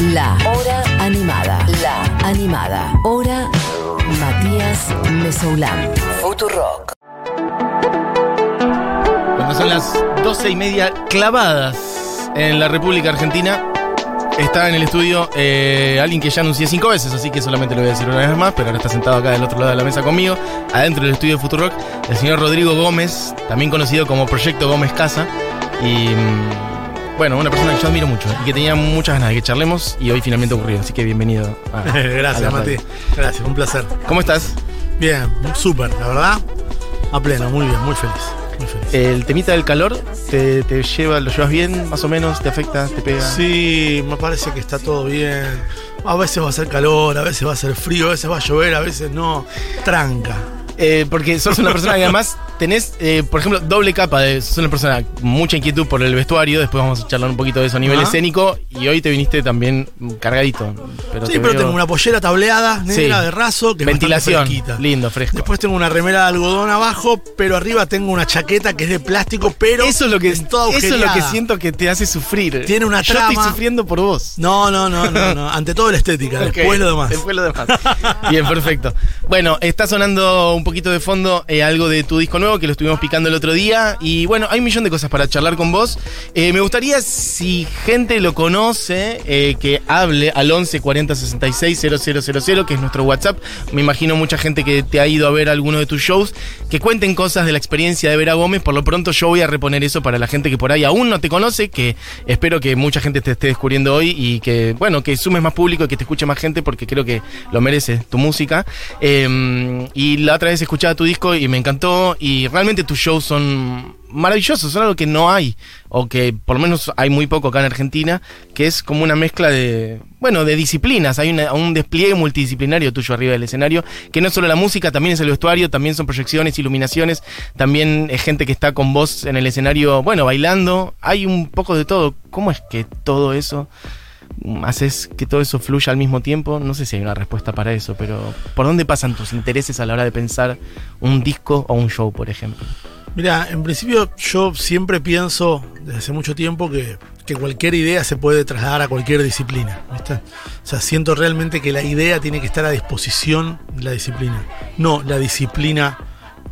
La Hora Animada. La Animada. Hora Matías Mesoulán. Futurock. Cuando son las doce y media clavadas en la República Argentina, está en el estudio eh, alguien que ya anuncié cinco veces, así que solamente lo voy a decir una vez más, pero ahora está sentado acá del otro lado de la mesa conmigo, adentro del estudio de Futurock, el señor Rodrigo Gómez, también conocido como Proyecto Gómez Casa, y mm, bueno, una persona que yo admiro mucho y que tenía muchas ganas de que charlemos y hoy finalmente ocurrió, así que bienvenido. a- a Gracias, la Mati. Gracias, un placer. ¿Cómo estás? Bien, súper, la verdad. A pleno, muy bien, muy feliz. Muy feliz. El temita del calor, ¿te, te lleva, lo llevas bien, más o menos? ¿Te afecta? ¿Te pega? Sí, me parece que está todo bien. A veces va a ser calor, a veces va a ser frío, a veces va a llover, a veces no. Tranca. Eh, porque sos una persona que además tenés, eh, por ejemplo, doble capa. De, sos una persona con mucha inquietud por el vestuario. Después vamos a charlar un poquito de eso a nivel escénico. Y hoy te viniste también cargadito. Pero sí, te pero veo- tengo una pollera tableada, negra Sí. de raso, que Ventilación. Lindo, fresco. Después tengo una remera de algodón abajo, pero arriba tengo una chaqueta que es de plástico, pero eso es lo que, es eso es lo que siento que te hace sufrir. Tiene una Yo trama. estoy sufriendo por vos. No, no, no, no, no. Ante todo la estética, después lo demás. Después lo demás. Bien, perfecto. Bueno, está sonando un poquito de fondo eh, algo de tu disco nuevo que lo estuvimos picando el otro día. Y bueno, hay un millón de cosas para charlar con vos. Eh, me gustaría, si gente lo conoce, eh, que hable al 11 40 66 000, que es nuestro WhatsApp. Me imagino mucha gente que te ha ido a ver alguno de tus shows, que cuenten cosas de la experiencia de ver a Gómez. Por lo pronto, yo voy a reponer eso para la gente que por ahí aún no te conoce, que espero que mucha gente te esté descubriendo hoy y que, bueno, que sumes más público y que te escuche más gente porque creo que lo merece tu música. Eh, y la otra vez escuchaba tu disco y me encantó y realmente tus shows son maravillosos, son algo que no hay o que por lo menos hay muy poco acá en Argentina, que es como una mezcla de, bueno, de disciplinas, hay un despliegue multidisciplinario tuyo arriba del escenario, que no es solo la música, también es el vestuario, también son proyecciones, iluminaciones, también es gente que está con vos en el escenario, bueno, bailando, hay un poco de todo. ¿Cómo es que todo eso haces que todo eso fluya al mismo tiempo? No sé si hay una respuesta para eso, pero ¿por dónde pasan tus intereses a la hora de pensar un disco o un show, por ejemplo? Mira, en principio yo siempre pienso desde hace mucho tiempo que, que cualquier idea se puede trasladar a cualquier disciplina. ¿viste? O sea, siento realmente que la idea tiene que estar a disposición de la disciplina. No la disciplina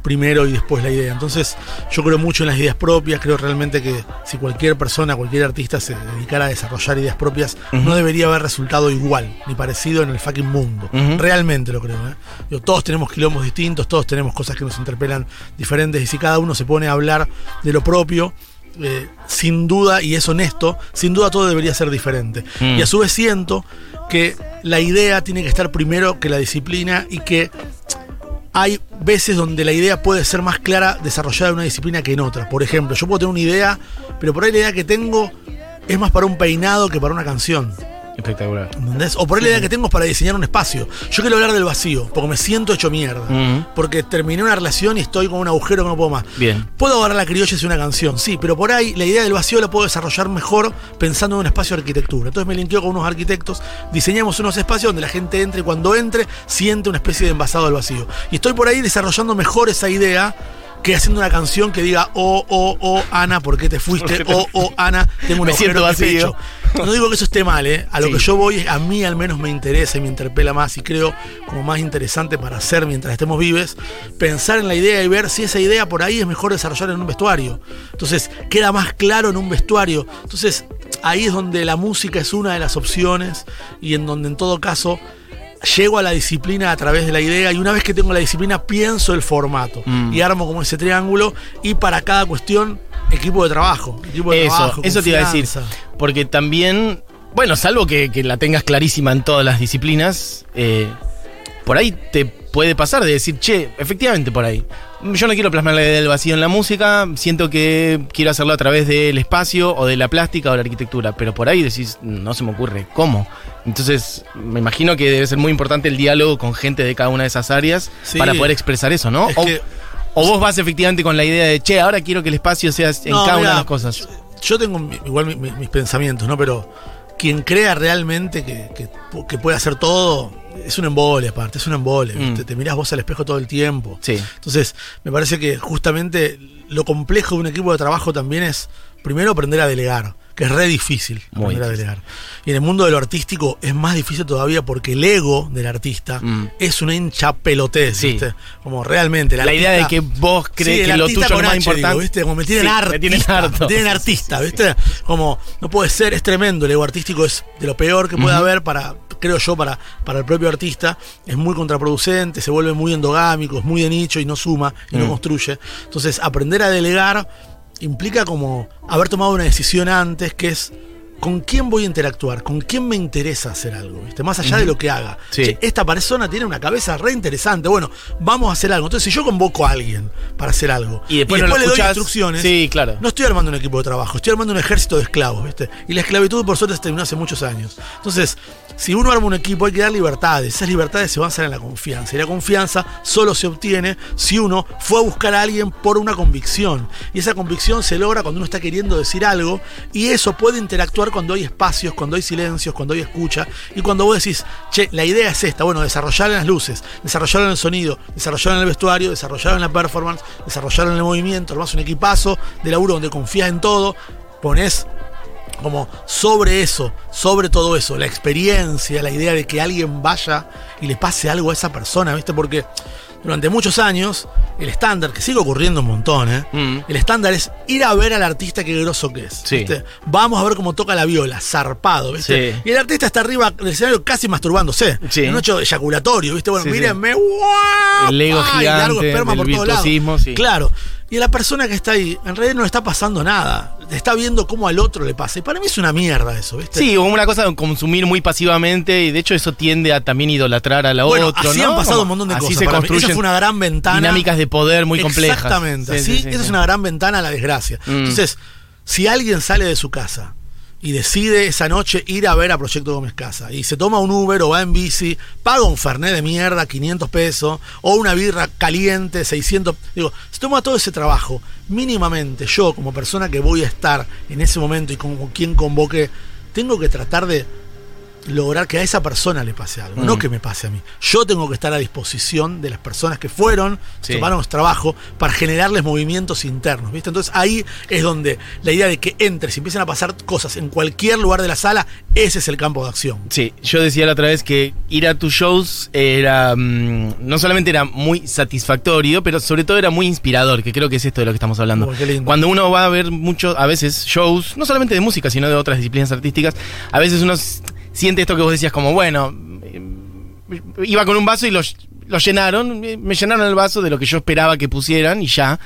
primero y después la idea. Entonces yo creo mucho en las ideas propias, creo realmente que si cualquier persona, cualquier artista se dedicara a desarrollar ideas propias, no debería haber resultado igual, ni parecido en el fucking mundo. Realmente lo creo. ¿eh? Digo, todos tenemos quilombos distintos, todos tenemos cosas que nos interpelan diferentes y si cada uno se pone a hablar de lo propio, eh, sin duda, y es honesto, sin duda todo debería ser diferente. Mm. Y a su vez siento que la idea tiene que estar primero que la disciplina y que hay veces donde la idea puede ser más clara desarrollada en una disciplina que en otra. Por ejemplo, yo puedo tener una idea, pero por ahí la idea que tengo es más para un peinado que para una canción. Espectacular. ¿Entendés? O por ahí la idea que tengo es para diseñar un espacio. Yo quiero hablar del vacío, porque me siento hecho mierda. Porque terminé una relación y estoy con un agujero que no puedo más. Bien. Puedo agarrar la criolla y hacer una canción, sí, pero por ahí la idea del vacío la puedo desarrollar mejor pensando en un espacio de arquitectura. Entonces me linkeo con unos arquitectos, diseñamos unos espacios donde la gente entre y cuando entre siente una especie de envasado del vacío. Y estoy por ahí desarrollando mejor esa idea que haciendo una canción que diga, oh, oh, oh, Ana, ¿por qué te fuiste? Oh, oh, Ana, tengo un Me siento vacío. No digo que eso esté mal, ¿eh? A lo Sí. que yo voy, a mí al menos me interesa y me interpela más y creo como más interesante para hacer mientras estemos vives, pensar en la idea y ver si esa idea por ahí es mejor desarrollar en un vestuario. Entonces, queda más claro en un vestuario. Entonces, ahí es donde la música es una de las opciones y en donde en todo caso llego a la disciplina a través de la idea y una vez que tengo la disciplina pienso el formato Mm. y armo como ese triángulo y para cada cuestión equipo de trabajo. Equipo de Eso, trabajo, eso te iba a decir. Porque también, bueno, salvo que, que la tengas clarísima en todas las disciplinas, eh, por ahí te puede pasar de decir, che, efectivamente por ahí. Yo no quiero plasmar la idea del vacío en la música, siento que quiero hacerlo a través del espacio o de la plástica o la arquitectura, pero por ahí decís, no se me ocurre, ¿cómo? Entonces, me imagino que debe ser muy importante el diálogo con gente de cada una de esas áreas Sí. para poder expresar eso, ¿no? Es o, que- o vos vas efectivamente con la idea de, che, ahora quiero que el espacio sea en No, cada una de las cosas. Yo tengo igual mi- mi- mis pensamientos, ¿no? Pero quien crea realmente que, que, que puede hacer todo, es un embole aparte, es un embole. Mm. ¿viste? Te mirás vos al espejo todo el tiempo. Sí. Entonces, me parece que justamente lo complejo de un equipo de trabajo también es, primero, aprender a delegar. Que es re difícil Muy aprender a delegar. Y en el mundo de lo artístico es más difícil todavía porque el ego del artista Mm. es una hincha pelotez, Sí. ¿viste? Como realmente. La idea de que vos crees Sí, el que lo tuyo es más H, importante. digo, ¿viste? Como me tienen Sí, artista. Me tienen harto. Me tienen artista, ¿viste? Como no puede ser, es tremendo. El ego artístico es de lo peor que puede haber para, creo yo, para, para el propio artista. Es muy contraproducente, se vuelve muy endogámico, es muy de nicho y no suma y no Mm. construye. Entonces, aprender a delegar implica como haber tomado una decisión antes que es. ¿Con quién voy a interactuar? ¿Con quién me interesa hacer algo? ¿viste? Más allá de lo que haga. Sí. Che, esta persona tiene una cabeza re interesante. Bueno, vamos a hacer algo. Entonces, si yo convoco a alguien para hacer algo Y después no le doy instrucciones, sí, claro. no estoy armando un equipo de trabajo, estoy armando un ejército de esclavos, ¿viste? Y la esclavitud, por suerte, se terminó hace muchos años. Entonces, si uno arma un equipo, hay que dar libertades. Esas libertades se basan en la confianza. Y la confianza solo se obtiene si uno fue a buscar a alguien por una convicción. Y esa convicción se logra cuando uno está queriendo decir algo. Y eso puede interactuar cuando hay espacios, cuando hay silencios, cuando hay escucha. Y cuando vos decís, che, la idea es esta. Bueno, desarrollar en las luces, desarrollar en el sonido, desarrollar en el vestuario, desarrollar en la performance, desarrollar en el movimiento. Armás un equipazo de laburo donde confías en todo. Pones como sobre eso, sobre todo eso, la experiencia, la idea de que alguien vaya y le pase algo a esa persona, ¿viste? Porque durante muchos años, el estándar, que sigue ocurriendo un montón, ¿eh? Mm. El estándar es ir a ver al artista qué groso que es. Sí. ¿viste? Vamos a ver cómo toca la viola, zarpado, ¿viste? Sí. Y el artista está arriba del escenario casi masturbándose. Sí. En un hecho eyaculatorio, ¿viste? Bueno, mírenme, ¡guau! El ego largo esperma por todos lados. Claro. Y la persona que está ahí, en realidad no le está pasando nada. Está viendo cómo al otro le pasa. Y para mí es una mierda eso, ¿viste? Sí, como una cosa de consumir muy pasivamente y de hecho eso tiende a también idolatrar a la Bueno, otro, así ¿no? han pasado un montón de así cosas. se para mí. construyen Esa fue una gran ventana. dinámicas de poder muy complejas. Exactamente. Sí, sí, esa es una gran ventana a la desgracia. Mm. Entonces, si alguien sale de su casa y decide esa noche ir a ver a Proyecto Gómez Casa y se toma un Uber o va en bici, paga un Fernet de mierda, 500 pesos, o una birra caliente, 600. Digo, se toma todo ese trabajo, mínimamente yo, como persona que voy a estar en ese momento y como quien convoque, tengo que tratar de lograr que a esa persona le pase algo, Mm. no que me pase a mí. Yo tengo que estar a disposición de las personas que fueron, Sí. tomaron trabajo para generarles movimientos internos, ¿viste? Entonces ahí es donde la idea de que entres y empiecen a pasar cosas en cualquier lugar de la sala, ese es el campo de acción. Sí, yo decía la otra vez que ir a tus shows era mm, no solamente era muy satisfactorio, pero sobre todo era muy inspirador, que creo que es esto de lo que estamos hablando. Cuando uno va a ver muchos, a veces shows, no solamente de música, sino de otras disciplinas artísticas, a veces uno siente esto que vos decías como, bueno, eh, iba con un vaso y lo, lo llenaron, eh, me llenaron el vaso de lo que yo esperaba que pusieran y ya.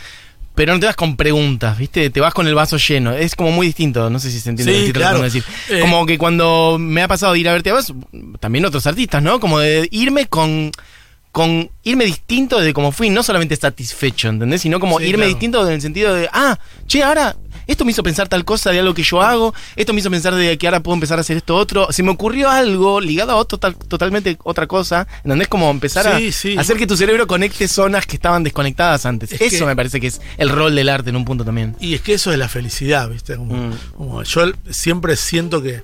Pero no te vas con preguntas, ¿viste? Te vas con el vaso lleno. Es como muy distinto. No sé si se entiende Sí, lo que claro. de decir. Eh, como que cuando me ha pasado de ir a verte a vos, también otros artistas, ¿no? Como de irme con. Con irme distinto de como fui, no solamente satisfecho, ¿entendés? Sino como Sí, irme claro. distinto en el sentido de, ah, che, ahora esto me hizo pensar tal cosa de algo que yo hago, esto me hizo pensar de que ahora puedo empezar a hacer esto otro, se me ocurrió algo ligado a otro, tal- totalmente otra cosa, ¿entendés? Como empezar a Sí, hacer que tu cerebro conecte zonas que estaban desconectadas antes. Es Eso que- me parece que es el rol del arte en un punto también. Y es que eso es la felicidad, ¿viste? Como, Mm. como yo siempre siento que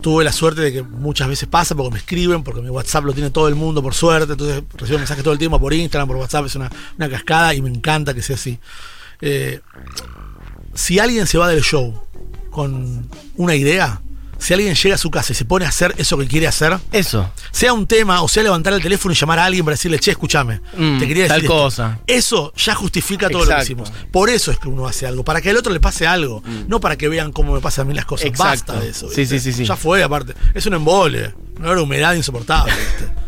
tuve la suerte de que muchas veces pasa porque me escriben, porque mi WhatsApp lo tiene todo el mundo por suerte, entonces recibo mensajes todo el tiempo por Instagram, por WhatsApp, es una, una cascada y me encanta que sea así. Eh, si alguien se va del show con una idea, si alguien llega a su casa y se pone a hacer eso que quiere hacer, Eso. sea un tema o sea levantar el teléfono y llamar a alguien para decirle, che, escúchame, Mm, te quería decir tal esto". cosa. Eso ya justifica todo lo que hicimos. Por eso es que uno hace algo, para que al otro le pase algo, no para que vean cómo me pasan a mí las cosas. Exacto. Basta de eso. Sí, ¿viste? sí, sí, sí. Ya fue, aparte. Es un embole, una humedad insoportable. ¿viste?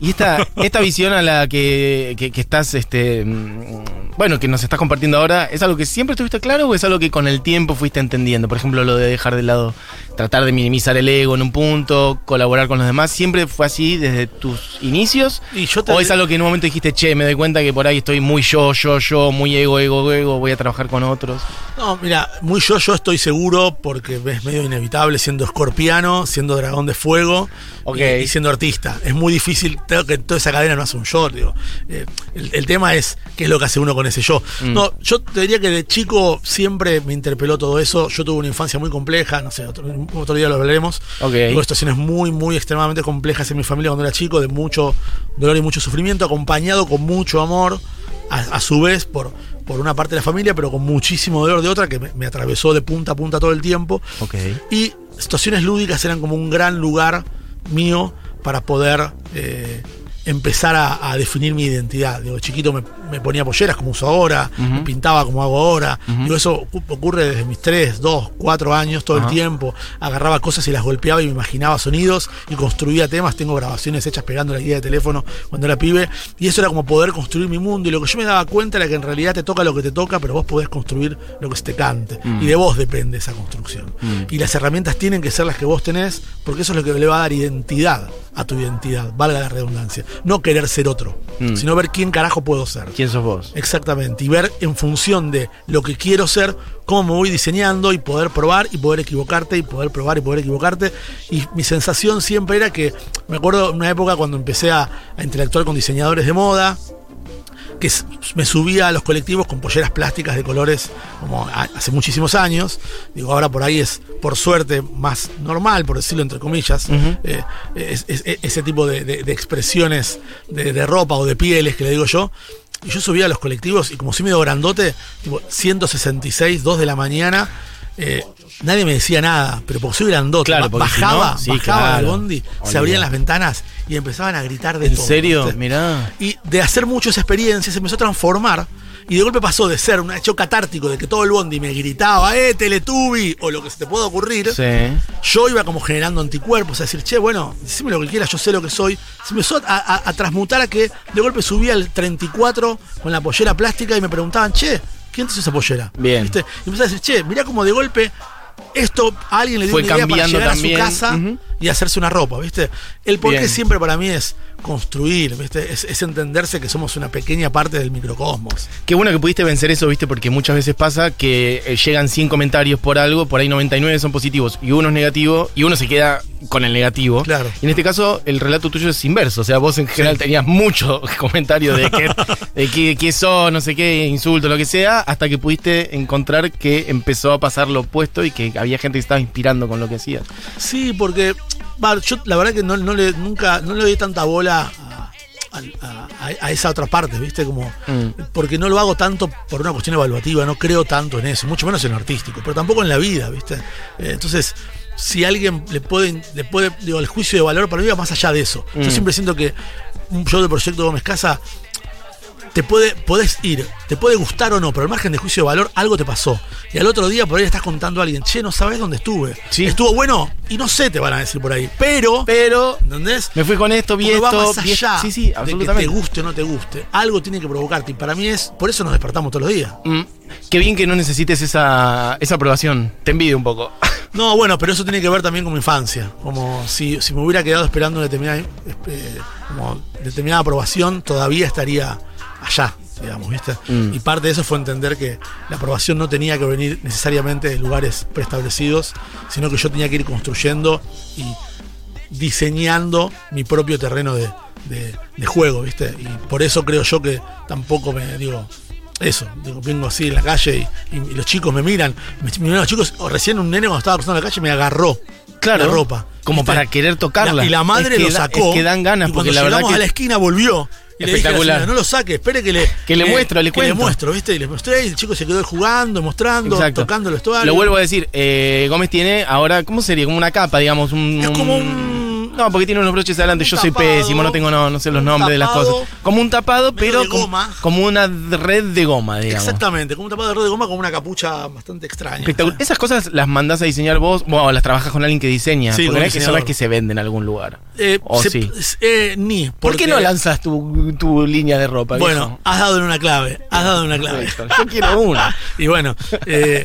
Y esta, esta visión a la que, que- que estás, este, mm, bueno, que nos estás compartiendo ahora, ¿es algo que siempre estuviste claro o es algo que con el tiempo fuiste entendiendo? Por ejemplo, lo de dejar de lado, tratar de minimizar el ego en un punto, colaborar con los demás, ¿siempre fue así desde tus inicios? Y yo ¿O es algo que en un momento dijiste, che, me doy cuenta que por ahí estoy muy yo, yo, yo, muy ego, ego, ego, voy a trabajar con otros? No, mira, muy yo, yo estoy seguro porque es medio inevitable siendo escorpiano, siendo dragón de fuego Ok. y, y siendo artista. Es muy difícil tengo que toda esa cadena no hace un yo, digo. Eh, el, el tema es qué es lo que hace uno con ese yo. Mm. No, yo te diría que de chico siempre me interpeló todo eso. Yo tuve una infancia muy compleja, no sé, otro, otro día lo hablaremos. Ok. Tuve situaciones muy, muy extremadamente complejas en mi familia cuando era chico, de mucho dolor y mucho sufrimiento, acompañado con mucho amor. a, a su vez por, por una parte de la familia, pero con muchísimo dolor de otra que me, me atravesó de punta a punta todo el tiempo. Ok. Y situaciones lúdicas eran como un gran lugar mío para poder eh, empezar a, a definir mi identidad. Digo, chiquito me, me ponía polleras como uso ahora, me pintaba como hago ahora. Digo, eso ocu- ocurre desde mis 3, 2, 4 años, todo el tiempo. Agarraba cosas y las golpeaba y me imaginaba sonidos y construía temas. Tengo grabaciones hechas pegando la guía de teléfono cuando era pibe. Y eso era como poder construir mi mundo. Y lo que yo me daba cuenta era que en realidad te toca lo que te toca, pero vos podés construir lo que se te cante. Y de vos depende esa construcción. Y las herramientas tienen que ser las que vos tenés, porque eso es lo que le va a dar identidad a tu identidad, valga la redundancia. No querer ser otro, Mm. sino ver quién carajo puedo ser. ¿Quién sos vos? Exactamente, y ver en función de lo que quiero ser, cómo me voy diseñando y poder probar y poder equivocarte y poder probar y poder equivocarte. Y mi sensación siempre era que, me acuerdo una época cuando empecé a, a interactuar con diseñadores de moda, que me subía a los colectivos con polleras plásticas de colores como hace muchísimos años. Digo, ahora por ahí es, por suerte, más normal, por decirlo entre comillas, eh, es- es- es- ese tipo de, de- de expresiones de, de ropa o de pieles que le digo yo. Y yo subía a los colectivos y como soy medio grandote, tipo 166, 2 de la mañana, eh, nadie me decía nada, pero porque soy grandote, Claro, si bajaba, no, sí, bajaba claro. del bondi, se abrían las ventanas y empezaban a gritar de ¿En todo. serio? ¿viste? Mirá. Y de hacer mucho esa experiencia se empezó a transformar. Y de golpe pasó de ser un hecho catártico de que todo el bondi me gritaba, ¡eh, Teletubi! o lo que se te pueda ocurrir. Sí. Yo iba como generando anticuerpos, a decir, che, bueno, decime lo que quieras, yo sé lo que soy. Se empezó a, a- a transmutar a que de golpe subía al 34 con la pollera plástica y me preguntaban, che, ¿quién te hizo esa pollera? Bien. ¿Viste? Y empecé a decir, che, mirá como de golpe esto a alguien le dio Fue una idea para llegar también. a su casa y hacerse una ropa, ¿viste? El porqué Bien. siempre para mí es construir, ¿viste? Es, es entenderse que somos una pequeña parte del microcosmos. Qué bueno que pudiste vencer eso, viste, porque muchas veces pasa que eh, llegan 100 comentarios por algo, por ahí 99 son positivos y uno es negativo y uno se queda con el negativo. Claro. Y en este caso, el relato tuyo es inverso. O sea, vos en general tenías muchos comentarios de que, de que sos, no sé qué, insulto, lo que sea, hasta que pudiste encontrar que empezó a pasar lo opuesto y que había gente que estaba inspirando con lo que hacías. Sí, porque yo la verdad que no, no le, nunca no le doy tanta bola a, a- a- a esa otra parte, ¿viste? Como, Mm. Porque no lo hago tanto por una cuestión evaluativa, no creo tanto en eso, mucho menos en lo artístico, pero tampoco en la vida, ¿viste? Eh, entonces, si alguien le puede, le puede, digo, el juicio de valor para mí va más allá de eso. Yo Mm. siempre siento que un show de Proyecto Gómez Casa te puede, podés ir, te puede gustar o no, pero al margen de juicio de valor, algo te pasó. Y al otro día por ahí le estás contando a alguien, che, no sabes dónde estuve. Sí. Estuvo bueno, y no sé, te van a decir por ahí. Pero, Pero ¿entendés? me fui con esto, vi Porque va esto. más allá esto. Sí, sí, de que te absolutamente. guste o no te guste. Algo tiene que provocarte. Y para mí es, por eso nos despertamos todos los días. Mm, Qué bien que no necesites esa, esa aprobación. Te envidio un poco. No, bueno, pero eso tiene que ver también con mi infancia. Como si, si me hubiera quedado esperando una determinada, eh, como determinada aprobación, todavía estaría allá, digamos, ¿viste? Mm. Y parte de eso fue entender que la aprobación no tenía que venir necesariamente de lugares preestablecidos, sino que yo tenía que ir construyendo y diseñando mi propio terreno de, de- de juego, ¿viste? Y por eso creo yo que tampoco me digo. Eso, digo, vengo así en la calle y, y los chicos me miran. Me, me miran los chicos, o recién un nene cuando estaba cruzando la calle me agarró Claro. la ropa. Como ¿viste? para querer tocarla. y la madre Es que lo da- sacó. es que dan ganas, y porque la verdad que- a la esquina volvió. Y le dije a la Espectacular. señora, no lo saque, espere que le. Que le muestro, le que le muestro, ¿viste? Y le mostré y el chico se quedó jugando, mostrando, Exacto. tocando vestuario. Lo vuelvo a decir, eh, Gómez tiene ahora, ¿cómo sería? Como una capa, digamos. Un, Es como un- No, porque tiene unos broches adelante. un Yo soy pésimo, no tengo, no, no sé los nombres de las cosas. Como un tapado, pero de como, goma. como una red de goma, digamos. Exactamente, como un tapado de red de goma con una capucha bastante extraña. Espectacular. Esas cosas las mandás a diseñar vos, bueno, las trabajas con alguien que diseña. Sí, porque no es que son las que se venden en algún lugar. Eh, o se- sí. eh, ni. ¿Por qué porque- no lanzas tu, tu línea de ropa? Bueno, has dado en una clave, has dado en una clave. Yo quiero una. Y bueno, eh,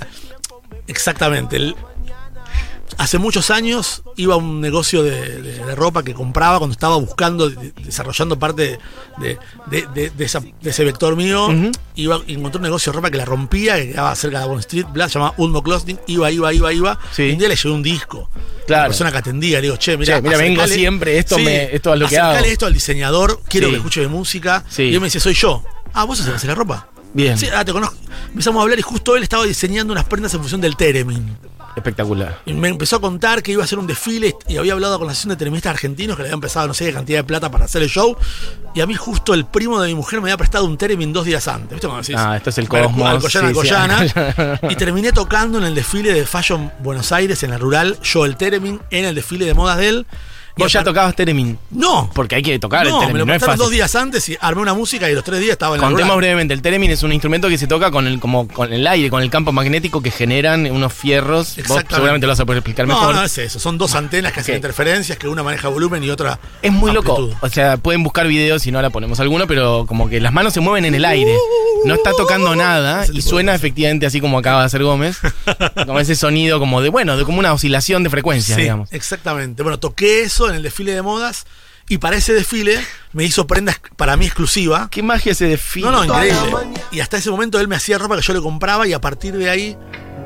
exactamente. el- hace muchos años iba a un negocio de, de- de ropa que compraba cuando estaba buscando, de- desarrollando parte de, esa- ese vector mío. Ujú. Iba y encontré un negocio de ropa que la rompía, que quedaba cerca de Bond Street, bla, se llamaba Ulmo Clothing. Iba, iba, iba, iba. Sí. Y un día le llevé un disco. Claro. La persona que atendía, le digo, che, mira, mira, vengo siempre, esto me- esto es lo que hago. esto al diseñador, quiero Sí. que escuche de música. Sí. Y él me dice, soy yo. Ah, vos haces la ropa. Bien. Sí, ah, te conozco. Empezamos a hablar y justo él estaba diseñando unas prendas en función del Teremin. Espectacular. Y me empezó a contar que iba a hacer un desfile y había hablado con la asociación de televistas argentinos que le habían empezado no sé qué cantidad de plata para hacer el show. Y a mí justo el primo de mi mujer me había prestado un Teremin dos días antes. ¿Viste cómo decís? Ah, esto es el cosmos. Alcoyana, Sí, sí, Alcoyana. Alcoyana. Y terminé tocando en el desfile de Fashion Buenos Aires, en la rural, yo el Teremin, en el desfile de modas de él. Vos ya tocabas Teremin. No, Porque hay que tocar no, el me Teremin, lo no es prestaron fácil. dos días antes y armé una música y los tres días estaba en la Contemos brevemente, el Teremin es un instrumento que se toca con el, como, con el aire, con el campo magnético que generan unos fierros. Vos seguramente lo vas a poder explicar No, mejor. no es eso. Son dos antenas que hacen interferencias, que una maneja volumen y otra. Es muy loco. O sea, pueden buscar videos si no ahora ponemos alguno, pero como que las manos se mueven en el aire. No está tocando nada y suena efectivamente así como acaba de hacer Gómez. Como ese sonido como de, bueno, de como una oscilación de frecuencias, Sí, digamos. exactamente. Bueno, toqué eso en el desfile de modas y para ese desfile me hizo prendas para mí exclusiva. ¿Qué magia ese desfile? No, no, increíble. Y hasta ese momento él me hacía ropa que yo le compraba y a partir de ahí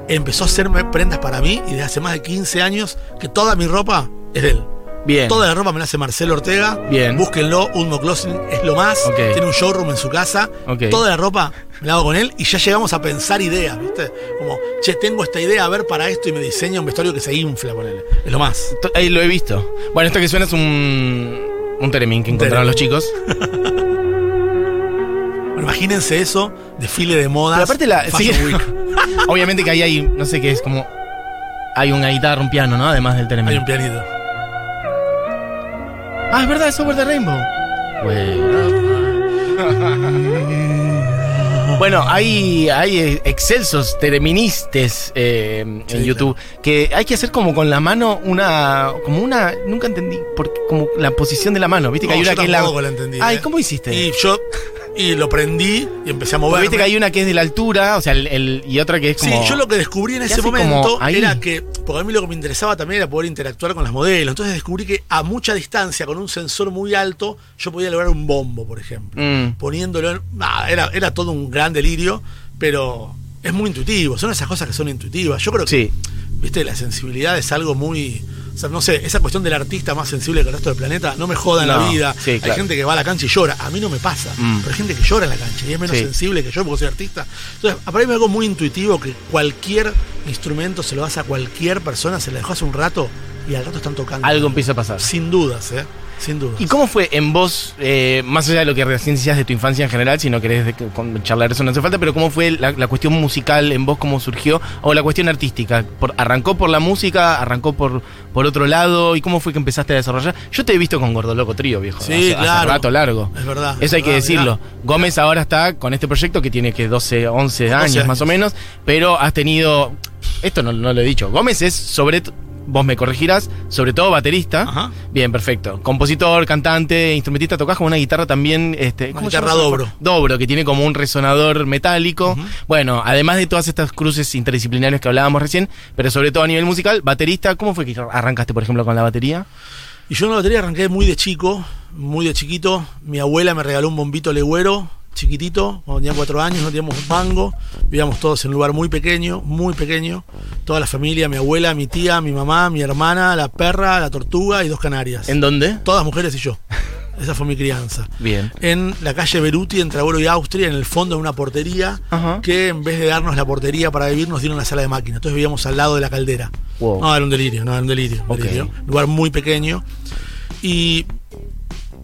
empezó a hacerme prendas para mí y desde hace más de 15 años que toda mi ropa es de él. Bien. Toda la ropa me la hace Marcelo Ortega. Bien. Búsquenlo, Unmo Clothing es lo más. Tiene un showroom en su casa. Ok. Toda la ropa me la hago con él y ya llegamos a pensar ideas, ¿viste? Como, che, tengo esta idea, a ver para esto y me diseña un vestuario que se infla con él. Es lo más. Ahí lo he visto. Bueno, esto que suena es un, un Teremin que encontraron los chicos. Bueno, imagínense eso, desfile de modas. Pero aparte la. Sí. Week. Obviamente que ahí hay, no sé qué es como. Hay una guitarra, un piano, ¿no? Además del Teremin. Hay un pianito. Ah, es verdad, es Over the Rainbow. Bueno, hay, hay eh, excelsos tereministes eh, en Sí, YouTube que hay que hacer como con la mano una. como una. nunca entendí. Porque, como la posición de la mano. ¿Viste que No, hay una yo que es la. la entendí, Ay, eh. ¿cómo hiciste? Y yo y lo prendí y empecé a mover. viste que hay una que es de la altura, o sea, el, el- y otra que es como. Sí, yo lo que descubrí en ¿Qué ese momento era que, porque a mí lo que me interesaba también era poder interactuar con las modelos. Entonces descubrí que a mucha distancia, con un sensor muy alto, yo podía lograr un bombo, por ejemplo. Mm. Poniéndolo en. nada, era, era todo un gran delirio, pero es muy intuitivo. Son esas cosas que son intuitivas. Yo creo que, Sí. viste, la sensibilidad es algo muy. O sea, no sé, esa cuestión del artista más sensible que el resto del planeta, no me joda en la vida. sí, Hay claro. gente que va a la cancha y llora. A mí no me pasa. Mm. Pero hay gente que llora en la cancha y es menos Sí. sensible que yo porque soy artista. Entonces, para mí es algo muy intuitivo que cualquier instrumento se lo das a cualquier persona, se le dejó hace un rato y al rato están tocando. Algo empieza a pasar. Sin dudas, ¿eh? Sin dudas. ¿Y cómo fue en vos, eh, más allá de lo que recién decías de tu infancia en general, si no querés de que- con- charlar eso no hace falta, pero cómo fue la, la cuestión musical en vos, cómo surgió, o la cuestión artística? Por- ¿Arrancó por la música? ¿Arrancó por, por otro lado? ¿Y cómo fue que empezaste a desarrollar? Yo te he visto con Gordo Loco Trío, viejo. Sí, hace, hace claro. rato largo. Es verdad. Eso hay que decirlo. mirá. Gómez ahora está con este proyecto que tiene que 12, 11 años, 12 más o menos, pero has tenido. Esto no, no lo he dicho. Gómez es sobre. Vos me corregirás, sobre todo baterista. Ajá. Bien, perfecto. Compositor, cantante, instrumentista, tocás con una guitarra también. Este, ¿cómo guitarra dobro. Dobro, que tiene como un resonador metálico. Bueno, además de todas estas cruces interdisciplinarias que hablábamos recién, pero sobre todo a nivel musical, baterista, ¿cómo fue que arrancaste, por ejemplo, con la batería? Y yo en la batería arranqué muy de chico, muy de chiquito. Mi abuela me regaló un bombito legüero, chiquitito, cuando tenía cuatro años, no teníamos un mango. Vivíamos todos en un lugar muy pequeño, muy pequeño. Toda la familia, mi abuela, mi tía, mi mamá, mi hermana, la perra, la tortuga y dos canarias. ¿En dónde? Todas mujeres y yo. Esa fue mi crianza. Bien. En la calle Beruti, entre Abuelo y Austria, en el fondo de una portería, Ajá. que en vez de darnos la portería para vivir, nos dieron la sala de máquinas. Entonces vivíamos al lado de la caldera. Wow. No, era un delirio, no, era un delirio. un delirio. Lugar muy pequeño. Y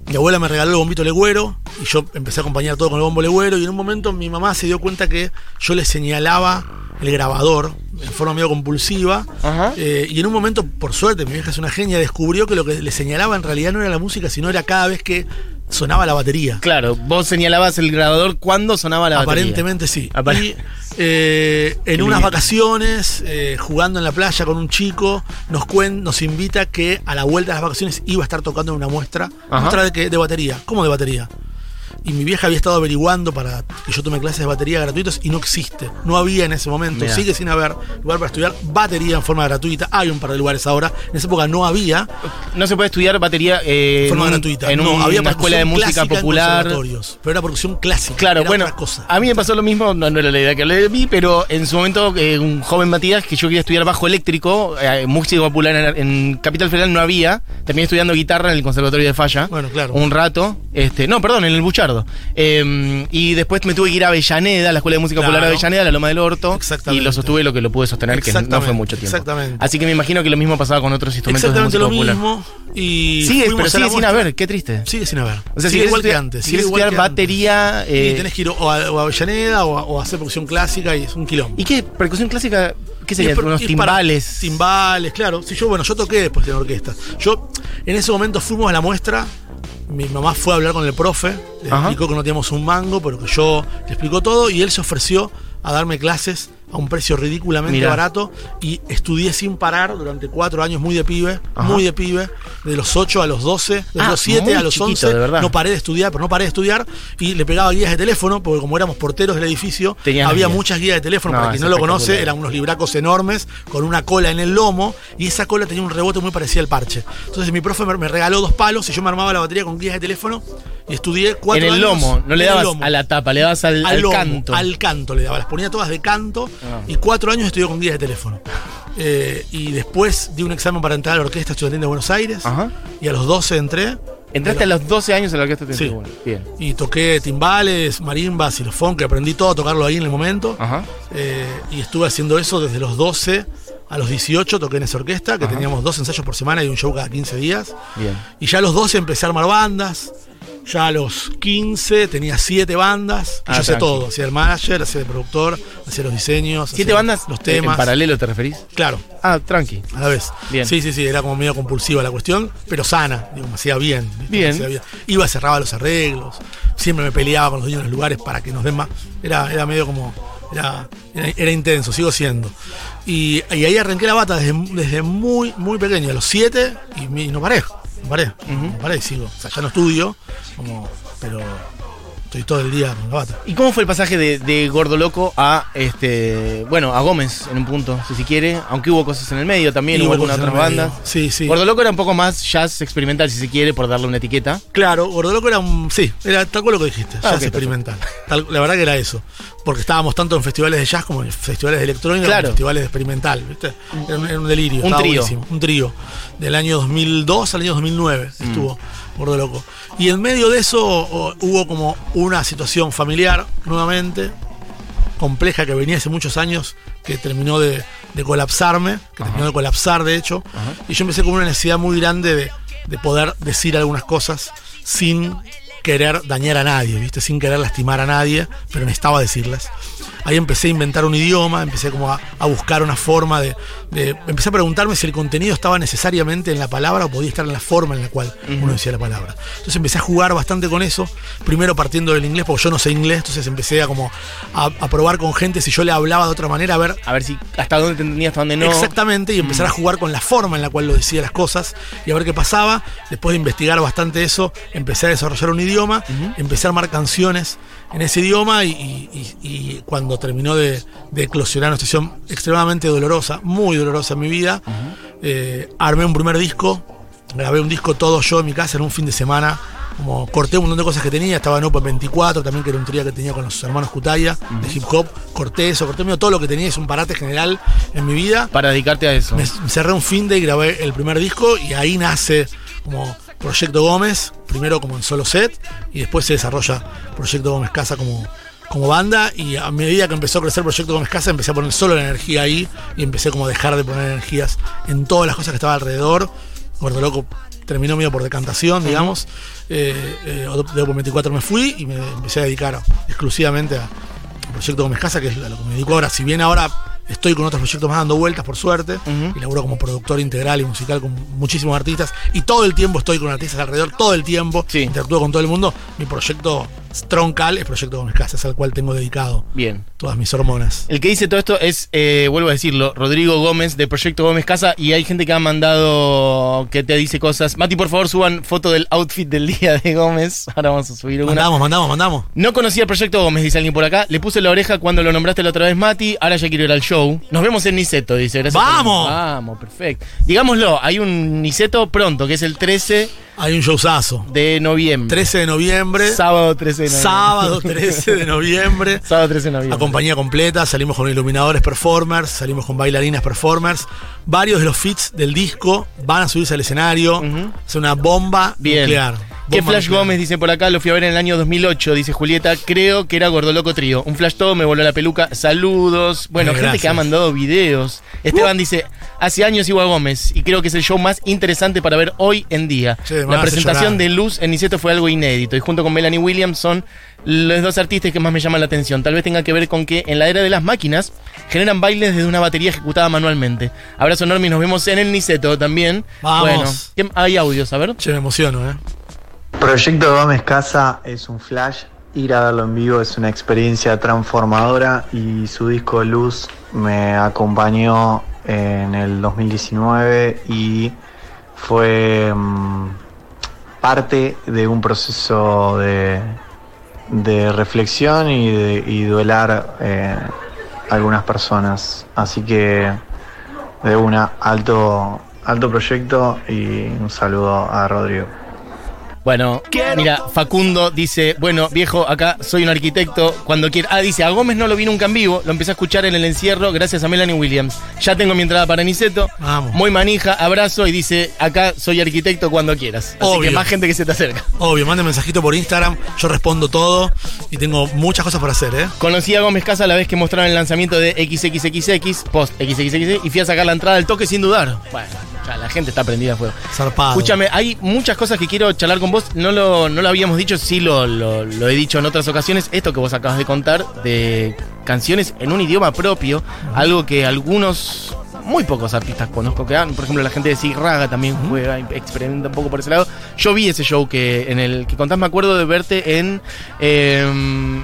mi abuela me regaló el bombito legüero y yo empecé a acompañar todo con el bombo legüero y en un momento mi mamá se dio cuenta que yo le señalaba el grabador en forma medio compulsiva eh, y en un momento, por suerte, mi vieja es una genia, descubrió que lo que le señalaba en realidad no era la música, sino era cada vez que sonaba la batería. Claro, vos señalabas el grabador cuando sonaba la batería. Aparentemente sí. Apare- Y eh, en unas lindo. vacaciones, eh, jugando en la playa con un chico, nos, cuen- nos invita que a la vuelta de las vacaciones iba a estar tocando en una muestra. Ajá. ¿Muestra de qué? De batería. ¿Cómo de batería? Y mi vieja había estado averiguando para que yo tome clases de batería gratuitas y no existe. No había en ese momento, sigue sin haber lugar para estudiar batería en forma gratuita. Hay un par de lugares ahora. En esa época no había No se puede estudiar batería eh, de forma en un- gratuita. en no, había una escuela de música en popular. conservatorios, Pero era producción clásica. Claro, era bueno, otra cosa. a mí me pasó lo mismo, no, no era la idea que le vi, pero en su momento eh, un joven Matías que yo quería estudiar bajo eléctrico, eh, música popular en, en Capital Federal no había, terminé estudiando guitarra en el Conservatorio de Falla. Bueno, claro. Un rato, este, no, perdón, en el Buchardo. Eh, y después me tuve que ir a Avellaneda, a la Escuela de Música. Popular de Avellaneda, a la Loma del Orto. Exactamente. Y lo sostuve lo que lo pude sostener, que no fue mucho tiempo. exactamente. Así que me imagino que lo mismo pasaba con otros instrumentos Exactamente de lo música popular. mismo. Y Sigue, pero sigue la sin haber, qué triste. Sigue sin haber. O sea, si Sigue igual que antes. si estudiar que antes. batería. eh, Y tenés que ir o a, o a Avellaneda o a, o a hacer producción clásica y es un quilombo. ¿Y qué? ¿Percusión clásica? ¿Qué sería? ¿Unos timbales? Timbales, claro. Si yo, bueno, yo toqué después en orquesta. Yo, en ese momento fuimos a la muestra. Mi mamá fue a hablar con el profe, le Ajá. explicó que no teníamos un mango, pero que yo le explicó todo y él se ofreció a darme clases a un precio ridículamente Mirá. barato y estudié sin parar durante cuatro años muy de pibe, Ajá. muy de pibe, de los 8 a los 12, de Ah, los 7 muy a los chiquito, 11, de verdad. no paré de estudiar, pero no paré de estudiar y le pegaba guías de teléfono, porque como éramos porteros del edificio, Tenías había guías. muchas guías de teléfono, No, para quien no lo conoce, eran unos libracos enormes con una cola en el lomo y esa cola tenía un rebote muy parecido al parche. Entonces mi profe me, regaló dos palos y yo me armaba la batería con guías de teléfono estudié cuatro En el años lomo, no le dabas a la tapa, le dabas al, al, al lomo, canto. Al canto le daba, las ponía todas de canto Ah. y cuatro años estudió con guías de teléfono. Eh, y después di un examen para entrar a la Orquesta Estudiantil de Buenos Aires Ajá. y a los 12 entré. Entraste a los 12 años en la orquesta Sí. Bien. Y toqué timbales, marimbas, xilofón, que aprendí todo a tocarlo ahí en el momento. Ajá. Eh, y estuve haciendo eso desde los 12 a los 18, toqué en esa orquesta, que Ajá. teníamos dos ensayos por semana y un show cada 15 días. Bien. Y ya a los 12 empecé a armar bandas. Ya a los 15 tenía 7 bandas. Ah, yo tranqui. todo. Hacía el manager, hacía el productor, hacía los diseños. ¿Siete hacía bandas? Los ¿En temas. paralelo te referís? Claro, Ah, tranqui. a la vez. Bien. Sí, sí, sí, era como medio compulsiva la cuestión, pero sana, digo, me hacía bien. ¿viste? Bien. Me hacía Iba, cerraba los arreglos, siempre me peleaba con los dueños de los lugares para que nos den más. Era, era medio como. Era, era, era intenso, sigo siendo. Y, y ahí arranqué la bata desde, desde muy, muy pequeño, a los 7, y, y no paré. Paré, no paré y sigo. O sea, ya no estudio, como, pero estoy todo el día con la bata. ¿Y cómo fue el pasaje de, de Gordo Loco a este. Bueno, a Gómez en un punto, si se quiere? Aunque hubo cosas en el medio también, Y hubo algunas otras el medio. bandas. Sí, sí. Gordo Loco era un poco más jazz experimental, si se quiere, por darle una etiqueta. Claro, Gordoloco era un. Sí, era tal cual lo que dijiste, Ah, jazz experimental. Tal- la verdad que era eso. Porque estábamos tanto en festivales de jazz como en festivales de electrónica, Claro. como en festivales de experimental, ¿viste? Era un, era un delirio. Un trío. buenísimo, Un trío. Del año 2002 al año 2009 Mm. estuvo Gordoloco. Y en medio de eso hubo como una situación familiar, nuevamente, compleja que venía hace muchos años, que terminó de, de colapsarme, que terminó de colapsar de hecho, y yo empecé con una necesidad muy grande de, de poder decir algunas cosas sin querer dañar a nadie, ¿viste? Sin querer lastimar a nadie, pero necesitaba decirlas. Ahí empecé a inventar un idioma, empecé como a, a buscar una forma de, de- Empecé a preguntarme si el contenido estaba necesariamente en la palabra o podía estar en la forma en la cual uno decía la palabra. Entonces empecé a jugar bastante con eso, primero partiendo del inglés, porque yo no sé inglés, entonces empecé a como a, a probar con gente si yo le hablaba de otra manera, a ver A ver si hasta dónde te entendías, hasta dónde no. Exactamente, y empezar a jugar con la forma en la cual lo decía las cosas y a ver qué pasaba. Después de investigar bastante eso, empecé a desarrollar un idioma, empecé a armar canciones en ese idioma y, y- y- y cuando terminó de, de eclosionar una situación extremadamente dolorosa, muy dolorosa en mi vida, eh, armé un primer disco, grabé un disco todo yo en mi casa en un fin de semana. Como corté un montón de cosas que tenía, estaba en Open 24, también que era un trío que tenía con los hermanos Kutaya de hip hop. Corté eso, corté medio todo lo que tenía, es un parate general en mi vida. Para dedicarte a eso. Me cerré un fin de y grabé el primer disco y ahí nace como Proyecto Gómez, primero como en solo set y después se desarrolla Proyecto Gómez Casa como, como banda y a medida que empezó a crecer Proyecto Gómez Casa empecé a poner solo la energía ahí y empecé como a dejar de poner energías en todas las cosas que estaba alrededor. Gordo Loco terminó medio por decantación, digamos. Eh, eh, de Open 24 me fui y me empecé a dedicar exclusivamente a, Proyecto Gómez Casa, que es a lo que me dedico ahora. Si bien ahora estoy con otros proyectos más dando vueltas, por suerte, y laburo como productor integral y musical con muchísimos artistas, y todo el tiempo estoy con artistas alrededor, todo el tiempo, Sí. interactúo con todo el mundo. Mi proyecto troncal es Proyecto Gómez Casa, es al cual tengo dedicado Bien. todas mis hormonas. El que dice todo esto es, eh, vuelvo a decirlo, Rodrigo Gómez de Proyecto Gómez Casa y hay gente que ha mandado que te dice cosas. Mati, por favor, suban foto del outfit del día de Gómez. Ahora vamos a subir una. Mandamos, mandamos, mandamos. No conocía el Proyecto Gómez, dice alguien por acá. Le puse la oreja cuando lo nombraste la otra vez, Mati. Ahora ya quiero ir al show. Nos vemos en Niceto, dice. Gracias por- ¡Vamos! Vamos, perfecto. Digámoslo, hay un Niceto pronto, que es el 13 Hay un showzazo. de noviembre. 13 de noviembre, Sábado 13 de noviembre. sábado 13 de noviembre. Sábado 13 de noviembre. A compañía completa, salimos con iluminadores performers, salimos con bailarinas performers. Varios de los fits del disco van a subirse al escenario. Es una bomba Bien. nuclear. Que Flash. Gómez dice por acá, lo fui a ver en el año 2008, dice Julieta, creo que era Gordoloco Trío. Un flash todo, me voló la peluca, saludos. Bueno, gente que ha mandado videos. Esteban dice, hace años iba a Gómez y creo que es el show más interesante para ver hoy en día. Sí, la presentación de Luz en Niceto fue algo inédito y junto con Melanie Williams son los dos artistas que más me llaman la atención. Tal vez tenga que ver con que en la era de las máquinas generan bailes desde una batería ejecutada manualmente. Abrazo enorme y nos vemos en el Niceto también. Vamos. Bueno, ¿qué- hay audios, a ver. Che, me emociono, ¿eh? Proyecto Gómez Casa es un flash. Ir a verlo en vivo es una experiencia transformadora y su disco Luz me acompañó en el 2019 y fue mm, parte de un proceso de, reflexión y, de, y duelar eh, algunas personas. Así que de una alto, alto proyecto y un saludo a Rodrigo. Bueno, mira, Facundo dice, bueno, viejo, acá soy un arquitecto, cuando quiera. Ah, dice, a Gómez no lo vi nunca en vivo, lo empecé a escuchar en el encierro gracias a Melanie Williams. Ya tengo mi entrada para Niceto. Vamos. Muy manija, abrazo y dice, acá soy arquitecto cuando quieras. Así Obvio. que más gente que se te acerca. Obvio, mande mensajito por Instagram, yo respondo todo y tengo muchas cosas para hacer, ¿eh? Conocí a Gómez Casa la vez que mostraron el lanzamiento de XXXX, post XXXX, y fui a sacar la entrada del toque sin dudar. Bueno, ya la gente está prendida a fuego. Zarpado. Escúchame, hay muchas cosas que quiero charlar con vos. No lo, no lo habíamos dicho, sí lo, lo- lo he dicho en otras ocasiones. Esto que vos acabas de contar de canciones en un idioma propio, algo que algunos, muy pocos artistas conozco que hagan. Por ejemplo, la gente de Sig Raga también juega, experimenta un poco por ese lado. Yo vi ese show que en el que contás, me acuerdo de verte en, eh,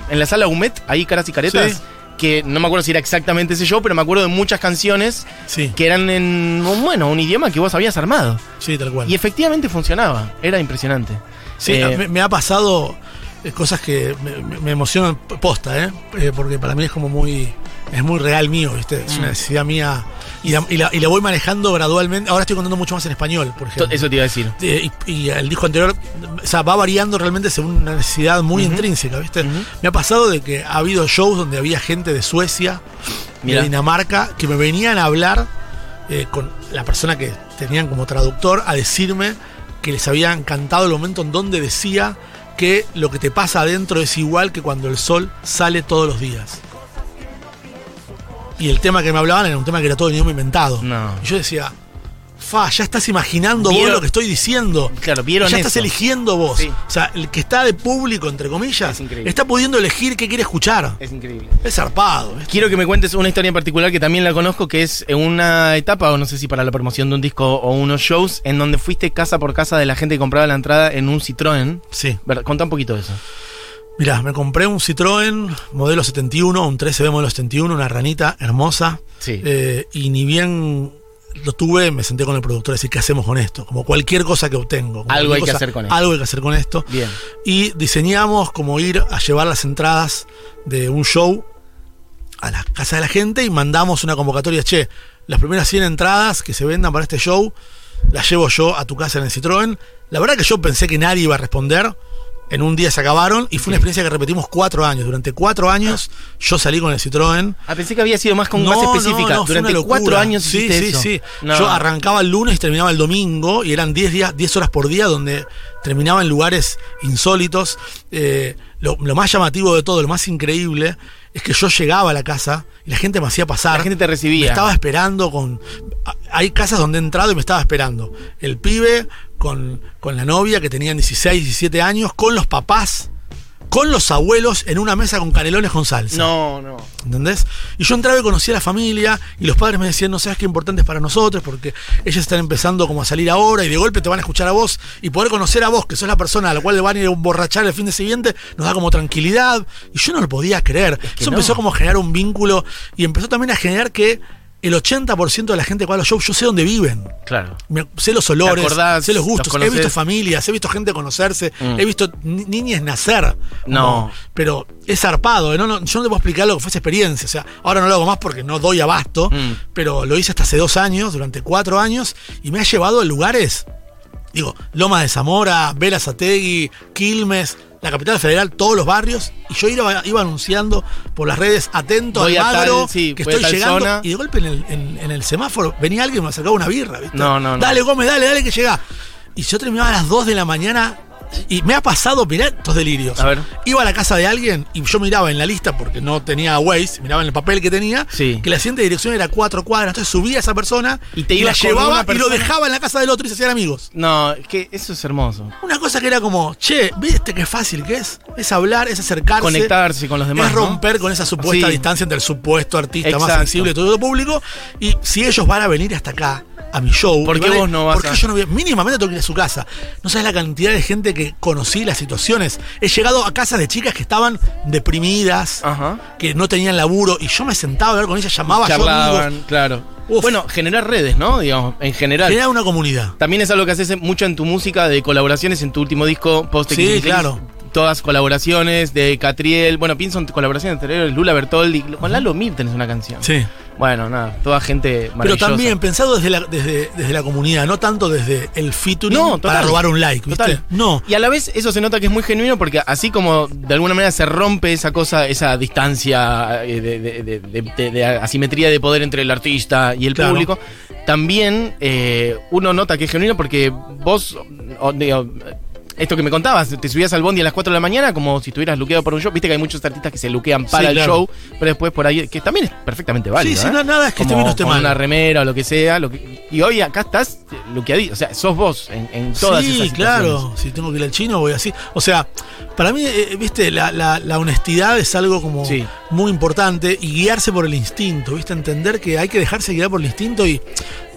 en la sala Humet, ahí Caras y Caretas. Sí. Que no me acuerdo si era exactamente ese show, pero me acuerdo de muchas canciones Sí, que eran en un, bueno, un idioma que vos habías armado. sí, tal cual. Y efectivamente funcionaba, era impresionante. Sí, Eh, me, me ha pasado eh, cosas que me, me- me emocionan posta, ¿eh? Eh, Porque para mí es como muy. Es muy real mío, ¿viste? Es una Mm. necesidad mía. Y la, y, la, y la voy manejando gradualmente. Ahora estoy contando mucho más en español, por ejemplo. eso te iba a decir. Eh, y, y el disco anterior, o sea, va variando realmente según una necesidad muy intrínseca, ¿viste? Me ha pasado de que ha habido shows donde había gente de Suecia, Mirá. de Dinamarca, que me venían a hablar eh, con la persona que tenían como traductor a decirme que les había encantado el momento en donde decía que lo que te pasa adentro es igual que cuando el sol sale todos los días. Y el tema que me hablaban era un tema que era todo el idioma inventado. No. Y yo decía, fa, ya estás imaginando vos lo que estoy diciendo. Claro, vieron ya eso. estás eligiendo vos. Sí. O sea, el que está de público, entre comillas, Es está pudiendo elegir qué quiere escuchar. Es increíble. Es zarpado. ¿viste? Quiero que me cuentes una historia en particular que también la conozco, que es una etapa, o no sé si para la promoción de un disco o unos shows, en donde fuiste casa por casa de la gente que compraba la entrada en un Citroën. Sí. Contá un poquito de eso. Mirá, me compré un Citroën modelo 71, un 13B modelo 71, una ranita hermosa. Sí. Eh, y ni bien lo tuve, me senté con el productor a decir, ¿qué hacemos con esto? Como cualquier cosa que obtengo. Algo hay que hacer con esto. Algo hay que hacer con esto. Bien. Y diseñamos como ir a llevar las entradas de un show a la casa de la gente y mandamos una convocatoria, che, las primeras 100 entradas que se vendan para este show, las llevo yo a tu casa en el Citroën. La verdad que yo pensé que nadie iba a responder. En un día se acabaron y fue una experiencia que repetimos cuatro años. Durante cuatro años yo salí con el Citroën. Ah, pensé que había sido más, con, No, más no, específica. no, fue Durante cuatro años sí, sí, eso. sí. No. Yo arrancaba el lunes y terminaba el domingo y eran 10 días, 10 horas por día donde terminaba en lugares insólitos. Eh, lo, lo más llamativo de todo, lo más increíble, es que yo llegaba a la casa y la gente me hacía pasar. La gente te recibía. Me estaba esperando con. Hay casas donde he entrado y me estaba esperando. El pibe con, con la novia que tenían 16, 17 años, con los papás, con los abuelos en una mesa con canelones con salsa. No, no. ¿Entendés? Y yo entraba y conocía a la familia y los padres me decían, no sabes qué importante es para nosotros porque ellas están empezando como a salir ahora y de golpe te van a escuchar a vos y poder conocer a vos, que sos la persona a la cual le van a ir a emborrachar el fin de siguiente, nos da como tranquilidad. Y yo no lo podía creer. que Eso no. empezó como a generar un vínculo y empezó también a generar que el 80% de la gente que va a los shows, yo sé dónde viven. Claro. Me- sé los olores, acordás, sé los gustos, los he visto familias, he visto gente conocerse, Mm. he visto ni- niñas nacer. No. Como- pero es zarpado, ¿eh? no, no, yo no te puedo explicar lo que fue esa experiencia. O sea, ahora no lo hago más porque no doy abasto, Mm. pero lo hice hasta hace dos años, durante cuatro años, y me ha llevado a lugares, digo, Loma de Zamora, Vela Sategui, Quilmes, la capital federal, todos los barrios, y yo iba, iba anunciando por las redes, atento Voy al tal, magro, sí, que estoy llegando, zona. y de golpe en el, en- en el semáforo venía alguien y me acercaba una birra, ¿viste? No, no, no. Dale, Gómez, dale, dale que llega. Y yo terminaba a las 2 de la mañana y me ha pasado, mirá estos delirios. A ver. Iba a la casa de alguien y yo miraba en la lista, porque no tenía Waze, miraba en el papel que tenía, Sí. que la siguiente dirección era cuatro cuadras. Entonces subía a esa persona Y te la llevaba y lo dejaba en la casa del otro y se hacían amigos. No, es que eso es hermoso. Una cosa que era como, che, ¿viste qué fácil que es? Es hablar, es acercarse. Conectarse con los demás. es ¿no? romper con esa supuesta Sí. distancia entre el supuesto artista más sensible y todo lo público. Y si ellos van a venir hasta acá, a mi show. ¿Por qué vos no vas ¿Por qué a- yo no voy Mínimamente tengo que ir a su casa. No sabes la cantidad de gente que conocí, las situaciones. He llegado a casas de chicas que estaban deprimidas, Ajá. que no tenían laburo. Y yo me sentaba a hablar con ellas, llamaba yo Charlaban, amigos. claro. Uf. Bueno, generar redes, ¿no? Digamos, en general. Generar una comunidad. También es algo que haces mucho en tu música de colaboraciones en tu último disco, Post Sí, X16, claro. Todas colaboraciones de Catriel. Bueno, pienso en colaboraciones anteriores, Lula Bertoldi. Con Lalo Mir tenés una canción. Sí. Bueno, nada, toda gente Pero maravillosa. también pensado desde la, desde, desde la comunidad, no tanto desde el featuring No, total. para robar un like, ¿viste? Total. No. Y a la vez eso se nota que es muy genuino porque así como de alguna manera se rompe esa cosa, esa distancia eh, de, de- de- de- de- de asimetría de poder entre el artista y el Claro. público, también eh, uno nota que es genuino porque vos, o- digo, esto que me contabas, te subías al bondi a las 4 de la mañana como si estuvieras luqueado por un show. Viste que hay muchos artistas que se luquean para Sí, el claro. show, pero después por ahí, que también es perfectamente válido. Sí, sí, ¿eh? no, nada es que Como esté mal. una remera o lo que sea. Lo que, y hoy acá estás luqueadito, o sea, sos vos en, en todas sí, esas situaciones. claro. Si tengo que ir al chino, voy así. O sea, para mí, eh, viste, la, la- la honestidad es algo como Sí. muy importante y guiarse por el instinto, viste, entender que hay que dejarse guiar por el instinto y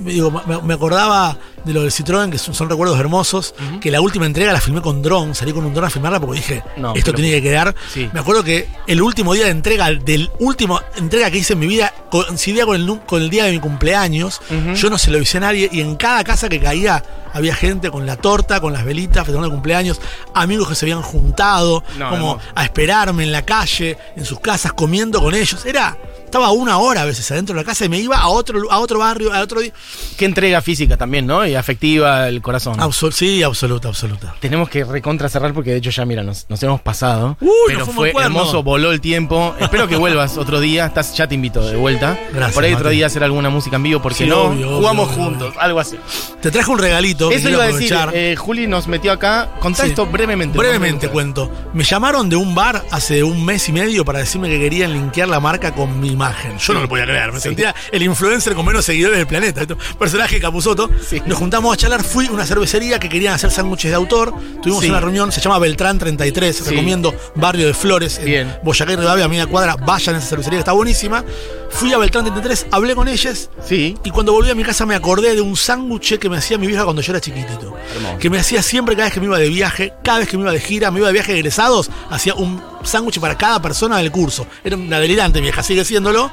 digo, me, me acordaba de lo del Citroën, que son, son recuerdos hermosos, que la última entrega la filmé con dron, salí con un dron a filmarla porque dije, No, esto pero- tiene que quedar. Sí. Me acuerdo que el último día de entrega, del último entrega que hice en mi vida, coincidía con el, con el día de mi cumpleaños. Yo no se lo avisé a nadie y en cada casa que caía había gente con la torta, con las velitas, festejando el cumpleaños, amigos que se habían juntado, No, como a esperarme en la calle, en sus casas, comiendo con ellos. Era, estaba una hora a veces adentro de la casa y me iba a otro, a otro barrio, a otro día. Qué entrega física también, ¿no? Y afectiva el corazón. Absol- sí, absoluta, absoluta. Tenemos que recontra cerrar porque de hecho ya, mira, nos, nos hemos pasado. Uy, pero fue cuerno. hermoso, voló el tiempo. Espero que vuelvas otro día. Estás, ya te invito de vuelta. Gracias, Por ahí otro día hacer alguna música en vivo, porque Sí, no, obvio, jugamos obvio, juntos, obvio. algo así. Te traje un regalito. Eso iba a decir, eh, Juli nos metió acá. Contá Sí. esto brevemente. Brevemente cuento. Me llamaron de un bar hace un mes y medio para decirme que querían linkear la marca con mi Yo no lo podía creer. Me Sí. sentía el influencer con menos seguidores del planeta. Personaje Capuzoto. Sí. Nos juntamos a charlar. Fui a una cervecería que querían hacer sándwiches de autor. Tuvimos Sí. una reunión. Se llama Beltrán 33. Sí. Recomiendo Barrio de Flores. en Bien. Boyacá y Rivadavia, media cuadra. Vayan a esa cervecería que está buenísima. Fui a Beltrán 33. Hablé con ellas. Sí. Y cuando volví a mi casa me acordé de un sándwich que me hacía mi vieja cuando yo era chiquitito. Hermoso. Que me hacía siempre cada vez que me iba de viaje, cada vez que me iba de gira, me iba de viaje egresados, hacía un sándwich para cada persona del curso. Era una delirante vieja, sigue siéndolo.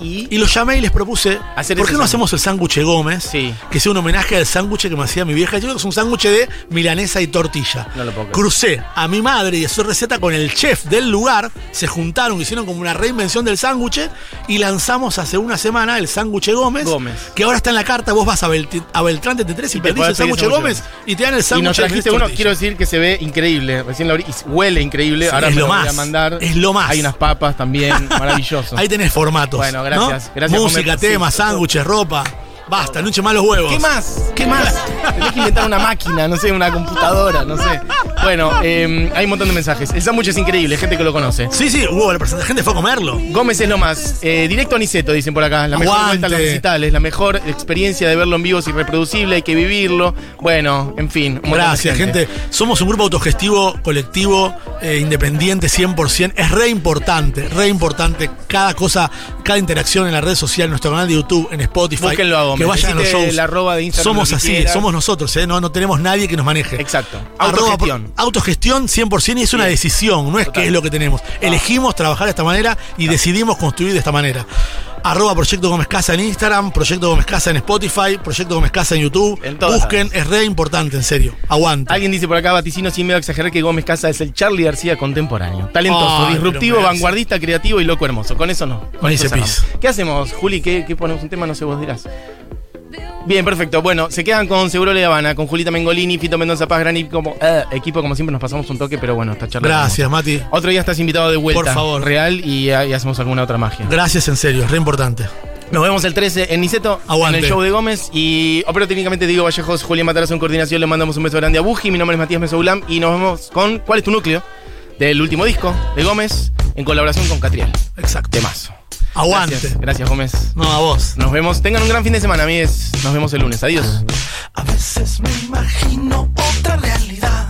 Y, Y los llamé y les propuse, Hacer ¿por qué no hacemos el sándwich Gómez? Sí. Que sea un homenaje al sándwich que me hacía mi vieja. Yo creo que es un sándwich de milanesa y tortilla. No lo puedo creer. Crucé a mi madre y a su receta con el chef del lugar. Se juntaron, hicieron como una reinvención del sándwich y lanzamos hace una semana el sándwich Gómez. Gómez. Que ahora está en la carta. Vos vas a, a Beltrán 33 y, Y te pedís el sándwich Gómez y te dan el y sándwich nos de trajiste y uno, tortilla. quiero decir que se ve increíble. Recién lo abrí y huele increíble. Sí, Ahora es me lo lo voy a más. mandar. Es lo más. Hay unas papas también, maravilloso. Ahí tenés formatos. Bueno, ¿no? gracias, gracias, Música, temas, sándwiches, ropa. Basta, no eche más los huevos. ¿Qué más? ¿Qué más? Tenés que inventar una máquina, no sé, una computadora, no sé. Bueno, eh, hay un montón de mensajes. El sándwich es increíble, gente que lo conoce. Sí, sí, hubo la gente fue a comerlo. Gómez es lo más. Eh, directo a Niceto, dicen por acá. La mejor Aguante. vuelta a los recitales, la mejor experiencia de verlo en vivo es irreproducible, hay que vivirlo. Bueno, en fin. un montón de Gracias, gente. Somos un grupo autogestivo, colectivo, eh, independiente 100%. Es re importante, re importante cada cosa, cada interacción en la red social, nuestro canal de YouTube, en Spotify. Búsquenlo a Gómez. Que vayan los shows. la arroba de Instagram, somos así, quieras. somos nosotros, ¿eh? no, no tenemos nadie que nos maneje. Exacto. Autogestión. autogestión 100% y es una decisión, no es Total. que es lo que tenemos. Elegimos trabajar de esta manera y decidimos construir de esta manera. Arroba Proyecto Gómez Casa en Instagram, Proyecto Gómez Casa en Spotify, Proyecto Gómez Casa en YouTube. En. Busquen, es re importante, en serio. Aguante. Alguien dice por acá, vaticino sin miedo a exagerar que Gómez Casa es el Charlie García contemporáneo. Talentoso, Ay, disruptivo, vanguardista, creativo y loco hermoso. Con eso no. Con Me eso. ¿Qué hacemos, Juli? ¿Qué, qué ponemos un tema? No sé, vos dirás. Bien, perfecto. Bueno, se quedan con Seguro Le Habana, con Julita Mengolini, Fito Mendoza Paz, gran equipo, como, eh, equipo, como siempre nos pasamos un toque, pero bueno, esta charla. Gracias, Mati. Otro día estás invitado de vuelta. Por favor. Real y, y hacemos alguna otra magia. Gracias, en serio, es re importante. Nos vemos el 13 en Niceto, Aguante. en el show de Gómez. Y opero técnicamente Diego Vallejos, Julián Matarazo en coordinación. Le mandamos un beso grande a Buji. Mi nombre es Matías Mesoulam. Y nos vemos con ¿Cuál es tu núcleo? Del último disco de Gómez, en colaboración con Catriel. Exacto. Temazo. Aguante. Gracias, gracias Gómez. No, a vos. Nos vemos. Tengan un gran fin de semana, amigues. Nos vemos el lunes. Adiós. A veces me imagino otra realidad.